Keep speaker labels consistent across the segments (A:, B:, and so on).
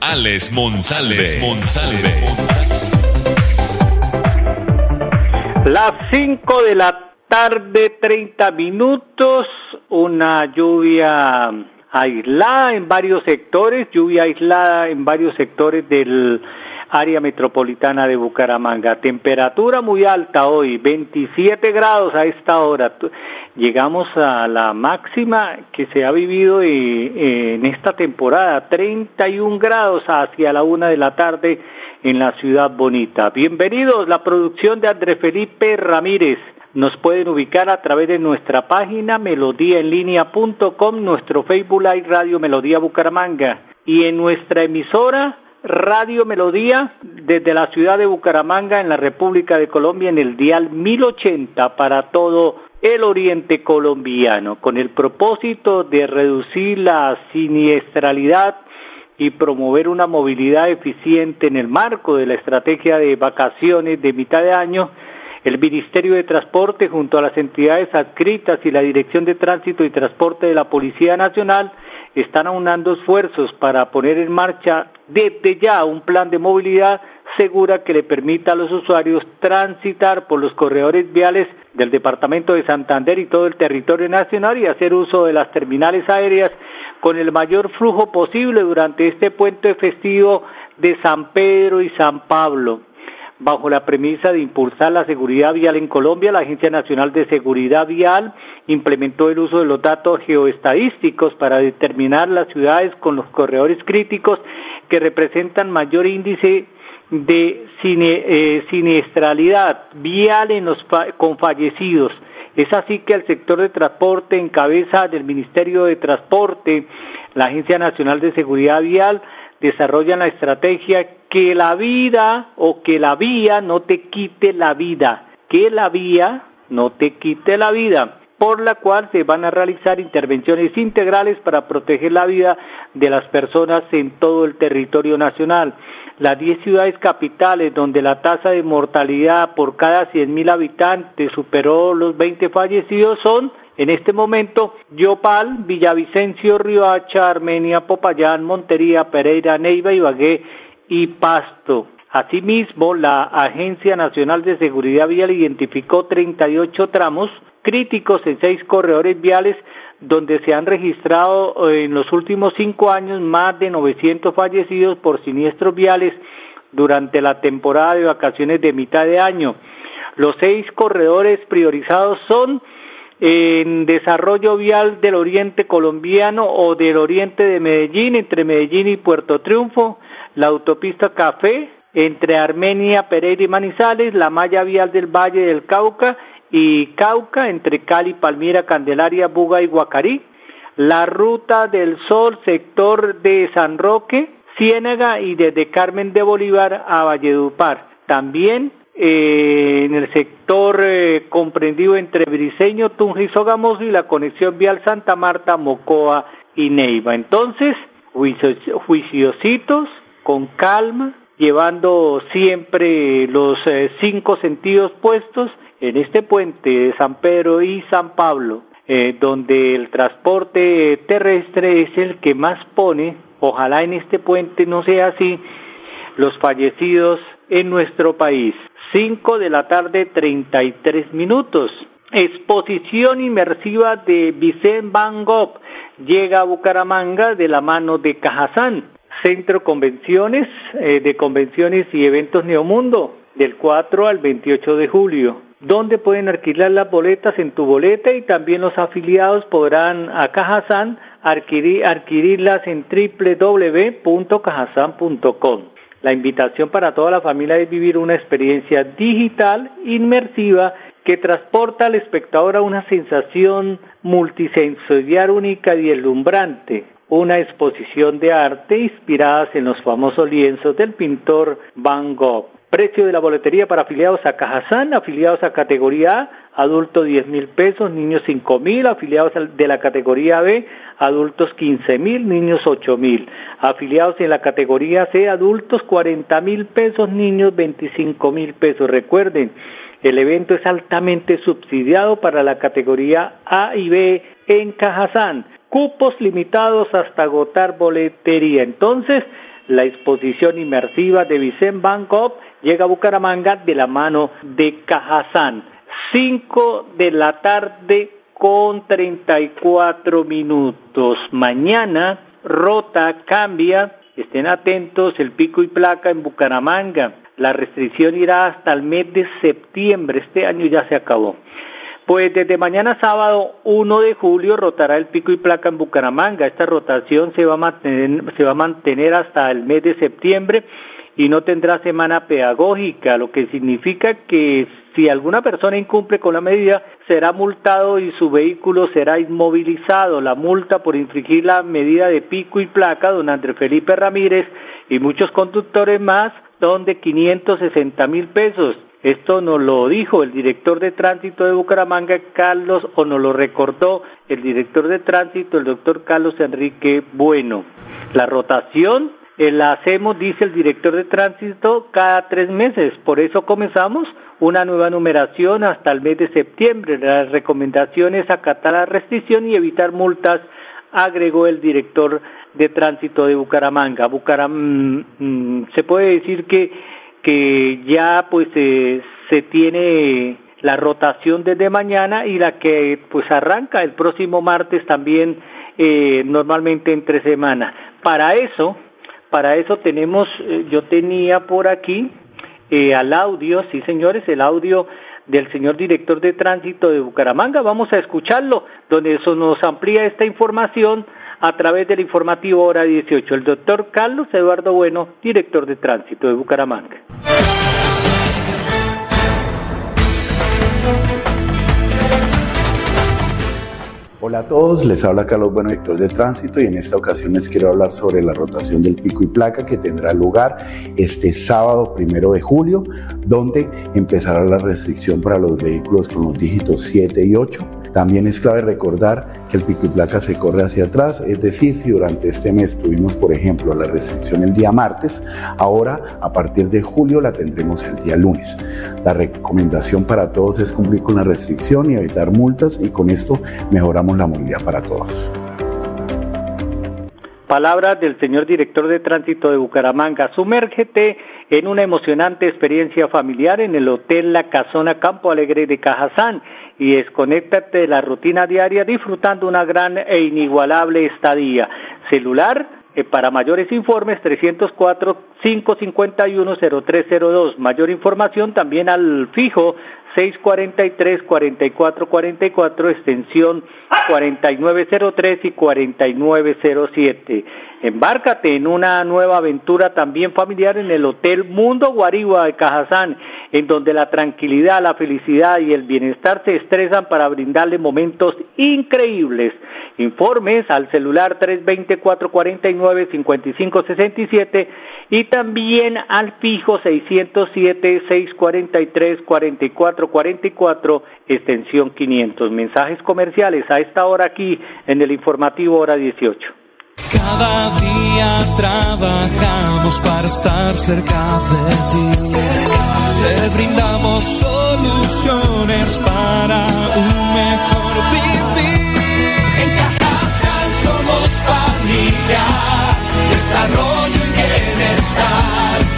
A: Alex Monsalve. Monsalve.
B: Las 5 de la tarde, 30 minutos, una lluvia aislada en varios sectores, lluvia aislada en varios sectores del área metropolitana de Bucaramanga. Temperatura muy alta hoy, 27 grados a esta hora. Llegamos a la máxima que se ha vivido eh, en esta temporada, 31 grados hacia la una de la tarde en la ciudad bonita. Bienvenidos, la producción de André Felipe Ramírez. Nos pueden ubicar a través de nuestra página melodíaenlínea.com, nuestro Facebook Live Radio Melodía Bucaramanga y en nuestra emisora Radio Melodía desde la ciudad de Bucaramanga en la República de Colombia en el dial 1080 para todo el oriente colombiano con el propósito de reducir la siniestralidad y promover una movilidad eficiente en el marco de la estrategia de vacaciones de mitad de año el Ministerio de Transporte junto a las entidades adscritas y la Dirección de Tránsito y Transporte de la Policía Nacional están aunando esfuerzos para poner en marcha desde ya un plan de movilidad segura que le permita a los usuarios transitar por los corredores viales del departamento de Santander y todo el territorio nacional y hacer uso de las terminales aéreas con el mayor flujo posible durante este puente festivo de San Pedro y San Pablo. Bajo la premisa de impulsar la seguridad vial en Colombia, la Agencia Nacional de Seguridad Vial implementó el uso de los datos geoestadísticos para determinar las ciudades con los corredores críticos que representan mayor índice de eh, siniestralidad vial en los con fallecidos. Es así que el sector de transporte en cabeza del Ministerio de Transporte, la Agencia Nacional de Seguridad Vial, desarrollan la estrategia que la vida o que la vía no te quite la vida, que la vía no te quite la vida, por la cual se van a realizar intervenciones integrales para proteger la vida de las personas en todo el territorio nacional. Las 10 ciudades capitales donde la tasa de mortalidad por cada 100.000 habitantes superó los 20 fallecidos son en este momento, Yopal, Villavicencio, Riohacha, Armenia, Popayán, Montería, Pereira, Neiva, Ibagué y Pasto. Asimismo, la Agencia Nacional de Seguridad Vial identificó 38 tramos críticos en seis corredores viales donde se han registrado eh, en los últimos cinco años más de 900 fallecidos por siniestros viales durante la temporada de vacaciones de mitad de año. Los seis corredores priorizados son en desarrollo vial del oriente colombiano o del oriente de Medellín, entre Medellín y Puerto Triunfo, la autopista Café, entre Armenia, Pereira y Manizales, la malla vial del Valle del Cauca y Cauca, entre Cali, Palmira, Candelaria, Buga y Guacarí, la ruta del Sol, sector de San Roque, Ciénaga y desde Carmen de Bolívar a Valledupar. También eh, en el sector eh, comprendido entre Briseño, Tunja y Sogamoso y la conexión vial Santa Marta, Mocoa y Neiva. Entonces, juiciositos, con calma, llevando siempre los eh, cinco sentidos puestos en este puente de San Pedro y San Pablo, donde el transporte terrestre es el que más pone, ojalá en este puente no sea así, los fallecidos en nuestro país. 5 de la tarde 33 minutos. Exposición inmersiva de Vicente Van Gogh llega a Bucaramanga de la mano de Cajazán, Centro Convenciones eh, de Convenciones y Eventos Neomundo, del 4 al 28 de julio, donde pueden alquilar las boletas en tu boleta y también los afiliados podrán a Cajazán adquirir, adquirirlas en www.cajazán.com. La invitación para toda la familia es vivir una experiencia digital inmersiva que transporta al espectador a una sensación multisensorial única y deslumbrante. Una exposición de arte inspiradas en los famosos lienzos del pintor Van Gogh. Precio de la boletería para afiliados a Cajazán, afiliados a categoría A, adultos 10 mil pesos, niños 5 mil, afiliados de la categoría B, adultos 15 mil, niños 8 mil, afiliados en la categoría C, adultos 40 mil pesos, niños 25 mil pesos. Recuerden, el evento es altamente subsidiado para la categoría A y B en Cajazán. Cupos limitados hasta agotar boletería. Entonces, la exposición inmersiva de Vicente Van Gogh llega a Bucaramanga de la mano de Cajazán. 5 de la tarde con 34 minutos. Mañana, rota, cambia. Estén atentos, el pico y placa en Bucaramanga. La restricción irá hasta el mes de septiembre. Este año ya se acabó. Pues desde mañana sábado 1 de julio rotará el pico y placa en Bucaramanga. Esta rotación se va a mantener, se va a mantener hasta el mes de septiembre y no tendrá semana pedagógica, lo que significa que si alguna persona incumple con la medida, será multado y su vehículo será inmovilizado. La multa por infringir la medida de pico y placa, don Andrés Felipe Ramírez y muchos conductores más, son de 560 mil pesos. Esto nos lo dijo el director de tránsito de Bucaramanga, Carlos, o nos lo recordó el director de tránsito, el doctor Carlos Enrique Bueno. La rotación eh, la hacemos, dice el director de tránsito, cada tres meses. Por eso comenzamos una nueva numeración hasta el mes de septiembre. La recomendación es acatar la restricción y evitar multas, agregó el director de tránsito de Bucaramanga. Bucaram mm, se puede decir que que ya pues eh, se tiene la rotación desde mañana y la que pues arranca el próximo martes también eh, normalmente entre semanas. Para eso, para eso tenemos, eh, yo tenía por aquí eh, al audio, sí señores, el audio del señor director de tránsito de Bucaramanga. Vamos a escucharlo, donde eso nos amplía esta información a través del informativo Hora 18. El doctor Carlos Eduardo Bueno, director de tránsito de Bucaramanga.
C: Hola a todos, les habla Carlos Bueno, director de tránsito y en esta ocasión les quiero hablar sobre la rotación del pico y placa que tendrá lugar este sábado primero de julio, donde empezará la restricción para los vehículos con los dígitos 7 y 8 también es clave recordar que el pico y placa se corre hacia atrás, es decir, si durante este mes tuvimos, por ejemplo, la restricción el día martes, ahora a partir de julio la tendremos el día lunes. La recomendación para todos es cumplir con la restricción y evitar multas y con esto mejoramos la movilidad para todos.
B: Palabras del señor director de tránsito de Bucaramanga. Sumérgete en una emocionante experiencia familiar en el Hotel La Casona Campo Alegre de Cajazán y desconéctate de la rutina diaria disfrutando una gran e inigualable estadía. Celular eh, para mayores informes 304 551 0302. Mayor información también al fijo 643 4444 extensión 4903 y 4907. Embárcate en una nueva aventura también familiar en el Hotel Mundo Guariba de Cajazán, en donde la tranquilidad, la felicidad y el bienestar se estresan para brindarle momentos increíbles. Informes al celular 320-449-5567 y también al fijo 607-643-4444, extensión 500. Mensajes comerciales a esta hora aquí en el informativo hora 18.
D: Cada día trabajamos para estar cerca de ti. Te brindamos soluciones para un mejor vivir. En Cajasal somos familia, desarrollo y bienestar.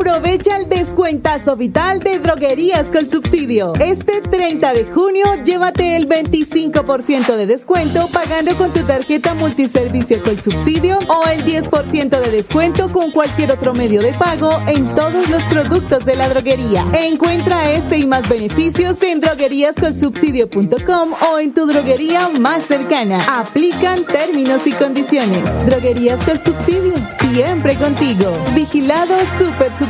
E: Aprovecha el descuentazo vital de droguerías con subsidio. Este 30 de junio, llévate el 25% de descuento pagando con tu tarjeta multiservicio con subsidio o el 10% de descuento con cualquier otro medio de pago en todos los productos de la droguería. Encuentra este y más beneficios en drogueríascolsubsidio.com o en tu droguería más cercana. Aplican términos y condiciones. Droguerías con subsidio, siempre contigo. Vigilado Super.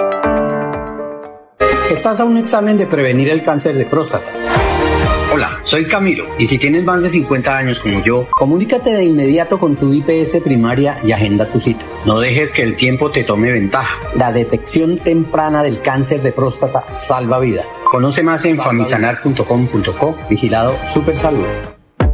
F: Estás a un examen de prevenir el cáncer de próstata. Hola, soy Camilo y si tienes más de 50 años como yo, comunícate de inmediato con tu IPS primaria y agenda tu cita. No dejes que el tiempo te tome ventaja. La detección temprana del cáncer de próstata salva vidas. Conoce más en famisanar.com.co, vigilado Super Salud.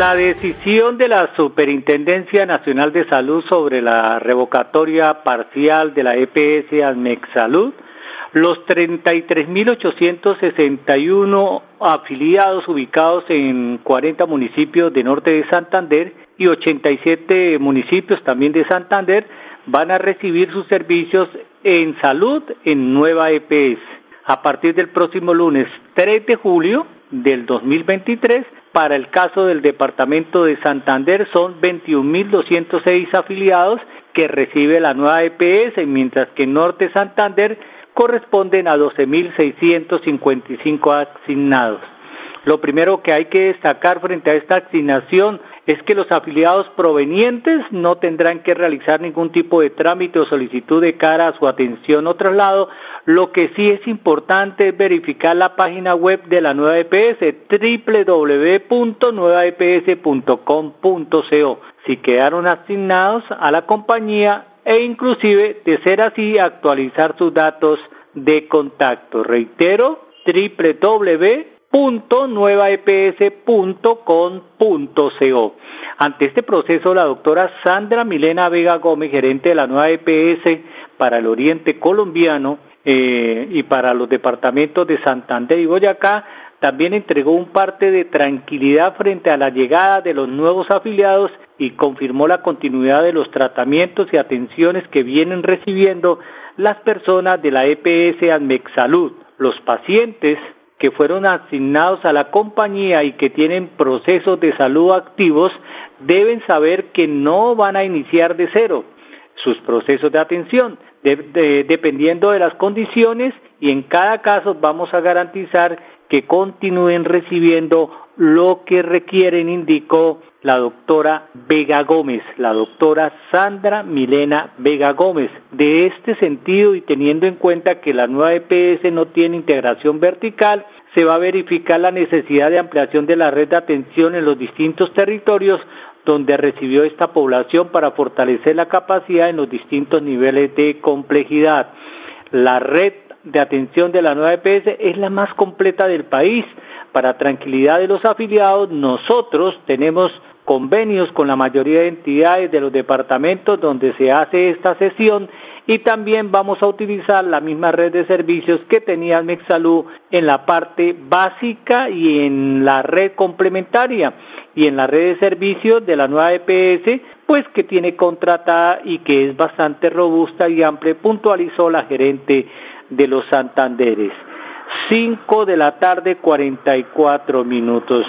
B: La decisión de la Superintendencia Nacional de Salud sobre la revocatoria parcial de la EPS Salud, los 33.861 afiliados ubicados en 40 municipios de norte de Santander y 87 municipios también de Santander van a recibir sus servicios en salud en nueva EPS. A partir del próximo lunes 3 de julio del 2023, para el caso del departamento de Santander son 21.206 afiliados que recibe la nueva EPS, mientras que en Norte Santander corresponden a 12.655 asignados. Lo primero que hay que destacar frente a esta asignación es que los afiliados provenientes no tendrán que realizar ningún tipo de trámite o solicitud de cara a su atención o traslado. Lo que sí es importante es verificar la página web de la nueva EPS, www.nuevaeps.com.co, si quedaron asignados a la compañía e inclusive, de ser así, actualizar sus datos de contacto. Reitero, www www.nuevaeps.com.co. Ante este proceso, la doctora Sandra Milena Vega Gómez, gerente de la nueva EPS para el Oriente Colombiano eh, y para los departamentos de Santander y Boyacá, también entregó un parte de tranquilidad frente a la llegada de los nuevos afiliados y confirmó la continuidad de los tratamientos y atenciones que vienen recibiendo las personas de la EPS Salud. Los pacientes que fueron asignados a la compañía y que tienen procesos de salud activos deben saber que no van a iniciar de cero sus procesos de atención, dependiendo de las condiciones y en cada caso vamos a garantizar que continúen recibiendo lo que requieren, indicó la doctora Vega Gómez, la doctora Sandra Milena Vega Gómez. De este sentido y teniendo en cuenta que la nueva EPS no tiene integración vertical, se va a verificar la necesidad de ampliación de la red de atención en los distintos territorios donde recibió esta población para fortalecer la capacidad en los distintos niveles de complejidad. la red de atención de la nueva EPS es la más completa del país. Para tranquilidad de los afiliados, nosotros tenemos convenios con la mayoría de entidades de los departamentos donde se hace esta sesión y también vamos a utilizar la misma red de servicios que tenía Mexalú en la parte básica y en la red complementaria y en la red de servicios de la nueva EPS, pues que tiene contratada y que es bastante robusta y amplia, puntualizó la gerente de los Santanderes. 5 de la tarde, 44 minutos.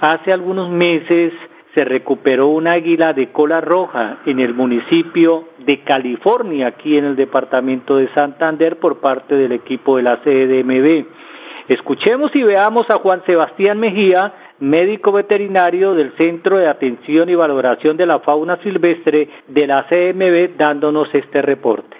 B: Hace algunos meses se recuperó un águila de cola roja en el municipio de California, aquí en el departamento de Santander, por parte del equipo de la CDMB. Escuchemos y veamos a Juan Sebastián Mejía, médico veterinario del Centro de Atención y Valoración de la Fauna Silvestre de la CMB, dándonos este reporte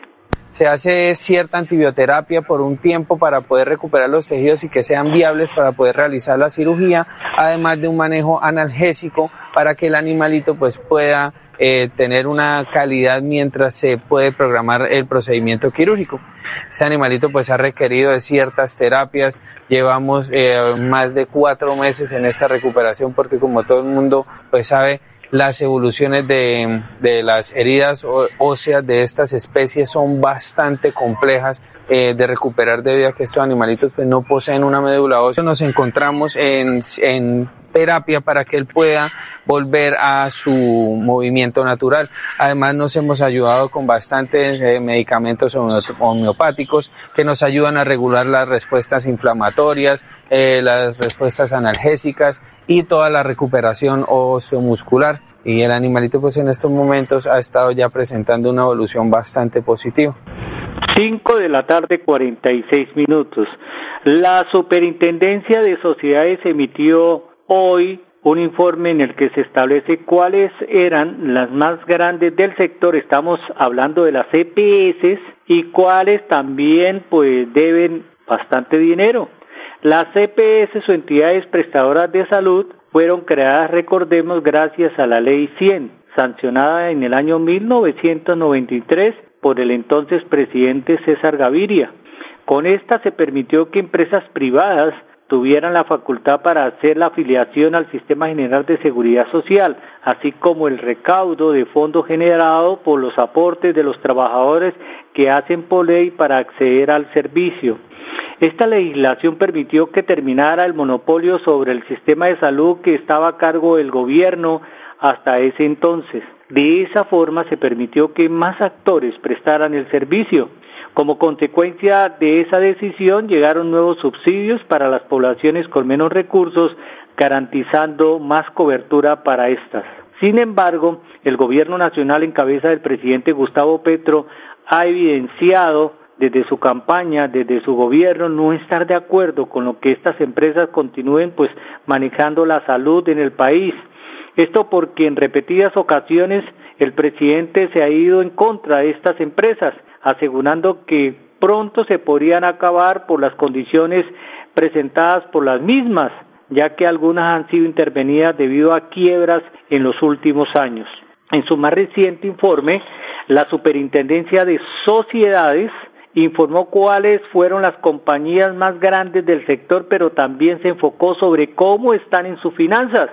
G: se hace cierta antibioterapia por un tiempo para poder recuperar los tejidos y que sean viables para poder realizar la cirugía, además de un manejo analgésico para que el animalito pues pueda eh, tener una calidad mientras se puede programar el procedimiento quirúrgico. Este animalito pues ha requerido de ciertas terapias, llevamos eh, más de cuatro meses en esta recuperación porque como todo el mundo pues sabe las evoluciones de, de las heridas óseas de estas especies son bastante complejas eh, de recuperar debido a que estos animalitos pues, no poseen una médula ósea. Nos encontramos en, en terapia para que él pueda volver a su movimiento natural. Además nos hemos ayudado con bastantes eh, medicamentos homeopáticos que nos ayudan a regular las respuestas inflamatorias, eh, las respuestas analgésicas y toda la recuperación osteomuscular. Y el animalito pues en estos momentos ha estado ya presentando una evolución bastante positiva.
B: 5 de la tarde 46 minutos. La Superintendencia de Sociedades emitió hoy un informe en el que se establece cuáles eran las más grandes del sector, estamos hablando de las EPS y cuáles también pues deben bastante dinero. Las EPS o entidades prestadoras de salud fueron creadas, recordemos, gracias a la Ley 100, sancionada en el año 1993 por el entonces presidente César Gaviria. Con esta se permitió que empresas privadas tuvieran la facultad para hacer la afiliación al Sistema General de Seguridad Social, así como el recaudo de fondos generado por los aportes de los trabajadores que hacen por ley para acceder al servicio. Esta legislación permitió que terminara el monopolio sobre el sistema de salud que estaba a cargo del gobierno hasta ese entonces. De esa forma se permitió que más actores prestaran el servicio. Como consecuencia de esa decisión llegaron nuevos subsidios para las poblaciones con menos recursos, garantizando más cobertura para estas. Sin embargo, el gobierno nacional en cabeza del presidente Gustavo Petro ha evidenciado desde su campaña, desde su gobierno, no estar de acuerdo con lo que estas empresas continúen pues manejando la salud en el país. Esto porque en repetidas ocasiones el presidente se ha ido en contra de estas empresas asegurando que pronto se podrían acabar por las condiciones presentadas por las mismas, ya que algunas han sido intervenidas debido a quiebras en los últimos años. En su más reciente informe, la Superintendencia de Sociedades informó cuáles fueron las compañías más grandes del sector, pero también se enfocó sobre cómo están en sus finanzas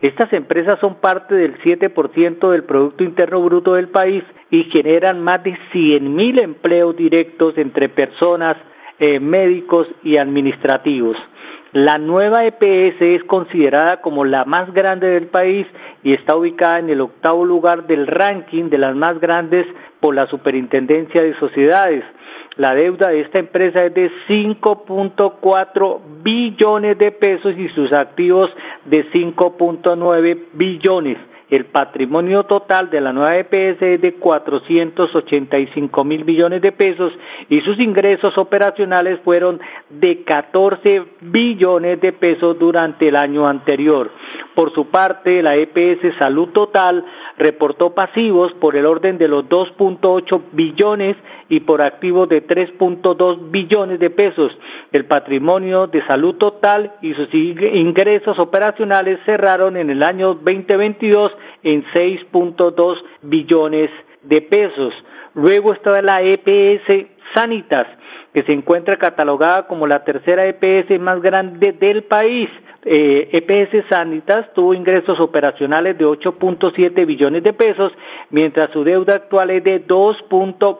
B: estas empresas son parte del 7% del Producto Interno Bruto del país y generan más de 100.000 empleos directos entre personas, eh, médicos y administrativos. La nueva EPS es considerada como la más grande del país y está ubicada en el octavo lugar del ranking de las más grandes por la Superintendencia de Sociedades. La deuda de esta empresa es de 5.4 billones de pesos y sus activos de 5.9 billones. El patrimonio total de la nueva EPS es de 485 mil billones de pesos y sus ingresos operacionales fueron de 14 billones de pesos durante el año anterior. Por su parte, la EPS Salud Total reportó pasivos por el orden de los 2.8 billones y por activos de 3.2 billones de pesos. El patrimonio de salud total y sus ingresos operacionales cerraron en el año 2022 en 6.2 billones de pesos. Luego está la EPS Sanitas que se encuentra catalogada como la tercera EPS más grande del país. Eh, EPS Sanitas tuvo ingresos operacionales de 8.7 billones de pesos, mientras su deuda actual es de 2.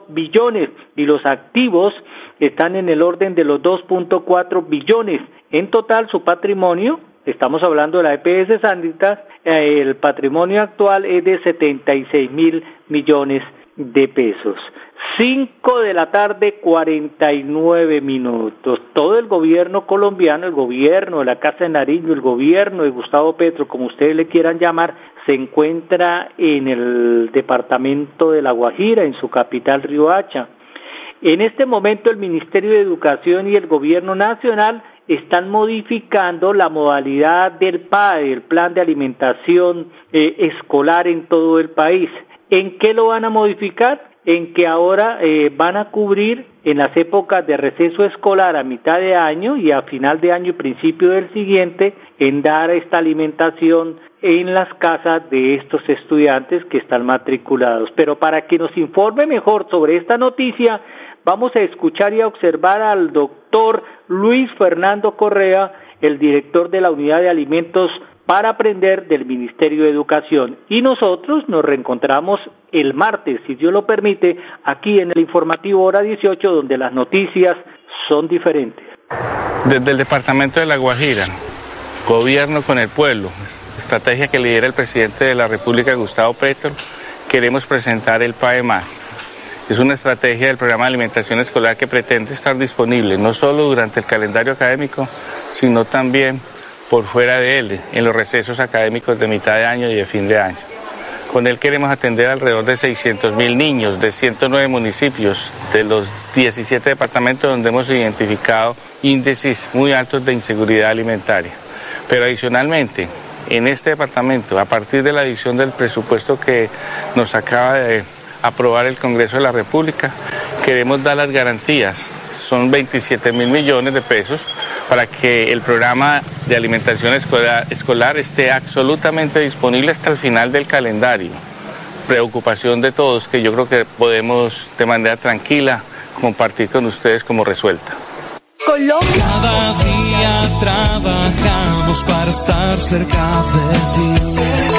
B: billones y los activos están en el orden de los 2.4 billones. En total, su patrimonio, estamos hablando de la EPS Sanitas, eh, el patrimonio actual es de 76 mil millones de pesos. Cinco de la tarde, cuarenta y nueve minutos. Todo el gobierno colombiano, el gobierno de la Casa de Nariño, el gobierno de Gustavo Petro, como ustedes le quieran llamar, se encuentra en el departamento de La Guajira, en su capital Riohacha. En este momento el Ministerio de Educación y el Gobierno Nacional están modificando la modalidad del PAE, el Plan de Alimentación eh, Escolar en todo el país. ¿En qué lo van a modificar? En que ahora eh, van a cubrir en las épocas de receso escolar a mitad de año y a final de año y principio del siguiente en dar esta alimentación en las casas de estos estudiantes que están matriculados. Pero para que nos informe mejor sobre esta noticia, vamos a escuchar y a observar al doctor Luis Fernando Correa, el director de la Unidad de Alimentos para aprender del Ministerio de Educación. Y nosotros nos reencontramos el martes, si Dios lo permite, aquí en el informativo hora 18, donde las noticias son diferentes.
H: Desde el Departamento de La Guajira, Gobierno con el Pueblo, estrategia que lidera el presidente de la República, Gustavo Petro, queremos presentar el PAE Es una estrategia del programa de alimentación escolar que pretende estar disponible no solo durante el calendario académico, sino también por fuera de él, en los recesos académicos de mitad de año y de fin de año. Con él queremos atender alrededor de 600 mil niños de 109 municipios de los 17 departamentos donde hemos identificado índices muy altos de inseguridad alimentaria. Pero adicionalmente, en este departamento, a partir de la adición del presupuesto que nos acaba de aprobar el Congreso de la República, queremos dar las garantías. Son 27 mil millones de pesos para que el programa de alimentación escolar, esté absolutamente disponible hasta el final del calendario. Preocupación de todos que yo creo que podemos de manera tranquila compartir con ustedes como resuelta.
D: Colombia. Cada día trabajamos para estar cerca de ti.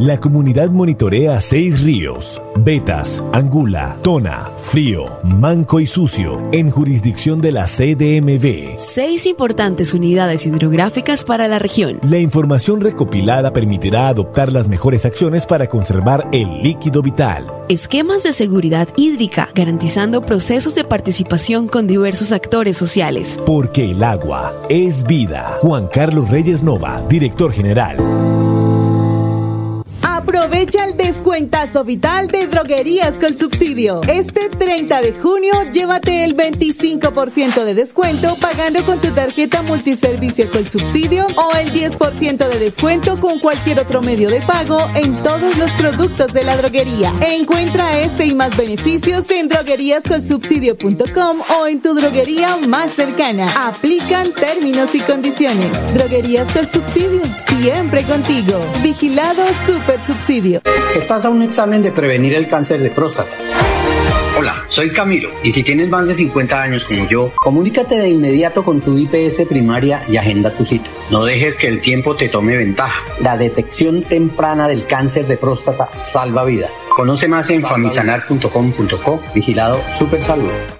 I: La comunidad monitorea seis ríos, Betas, Angula, Tona, Frío, Manco y Sucio, en jurisdicción de la CDMV.
J: Seis importantes unidades hidrográficas para la región.
I: La información recopilada permitirá adoptar las mejores acciones para conservar el líquido vital.
J: Esquemas de seguridad hídrica, garantizando procesos de participación con diversos actores sociales.
I: Porque el agua es vida. Juan Carlos Reyes Nova, director general.
E: Aprovecha el descuentazo vital de droguerías con subsidio. Este 30 de junio, llévate el 25% de descuento pagando con tu tarjeta multiservicio con subsidio o el 10% de descuento con cualquier otro medio de pago en todos los productos de la droguería. Encuentra este y más beneficios en drogueríascolsubsidio.com o en tu droguería más cercana. Aplican términos y condiciones. Droguerías con subsidio, siempre contigo. Vigilado Super Subsidio.
F: Estás a un examen de prevenir el cáncer de próstata. Hola, soy Camilo y si tienes más de 50 años como yo, comunícate de inmediato con tu IPS primaria y agenda tu cita. No dejes que el tiempo te tome ventaja. La detección temprana del cáncer de próstata salva vidas. Conoce más en famisanar.com.co, vigilado Super Salud.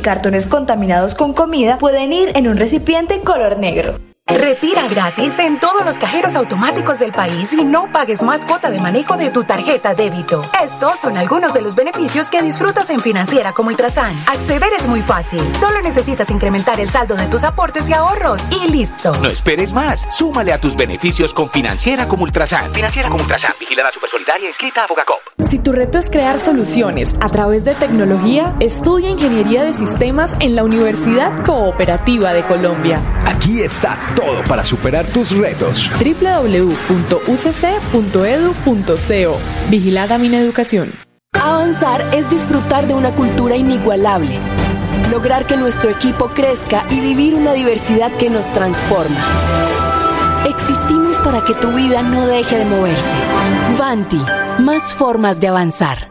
K: cartones contaminados con comida pueden ir en un recipiente color negro.
L: Retira gratis en todos los cajeros automáticos del país y no pagues más cuota de manejo de tu tarjeta débito. Estos son algunos de los beneficios que disfrutas en Financiera como Ultrasan. Acceder es muy fácil. Solo necesitas incrementar el saldo de tus aportes y ahorros y listo.
M: No esperes más. Súmale a tus beneficios con Financiera como Ultrasan. Financiera como Ultrasan. Vigilada Supersolidaria inscrita a Fogacop.
N: Si tu reto es crear soluciones a través de tecnología, estudia Ingeniería de Sistemas en la Universidad Cooperativa de Colombia.
I: Aquí está todo para superar tus retos.
N: www.ucc.edu.co Vigilada mi educación.
J: Avanzar es disfrutar de una cultura inigualable, lograr que nuestro equipo crezca y vivir una diversidad que nos transforma. Existimos para que tu vida no deje de moverse. Vanti, más formas de avanzar.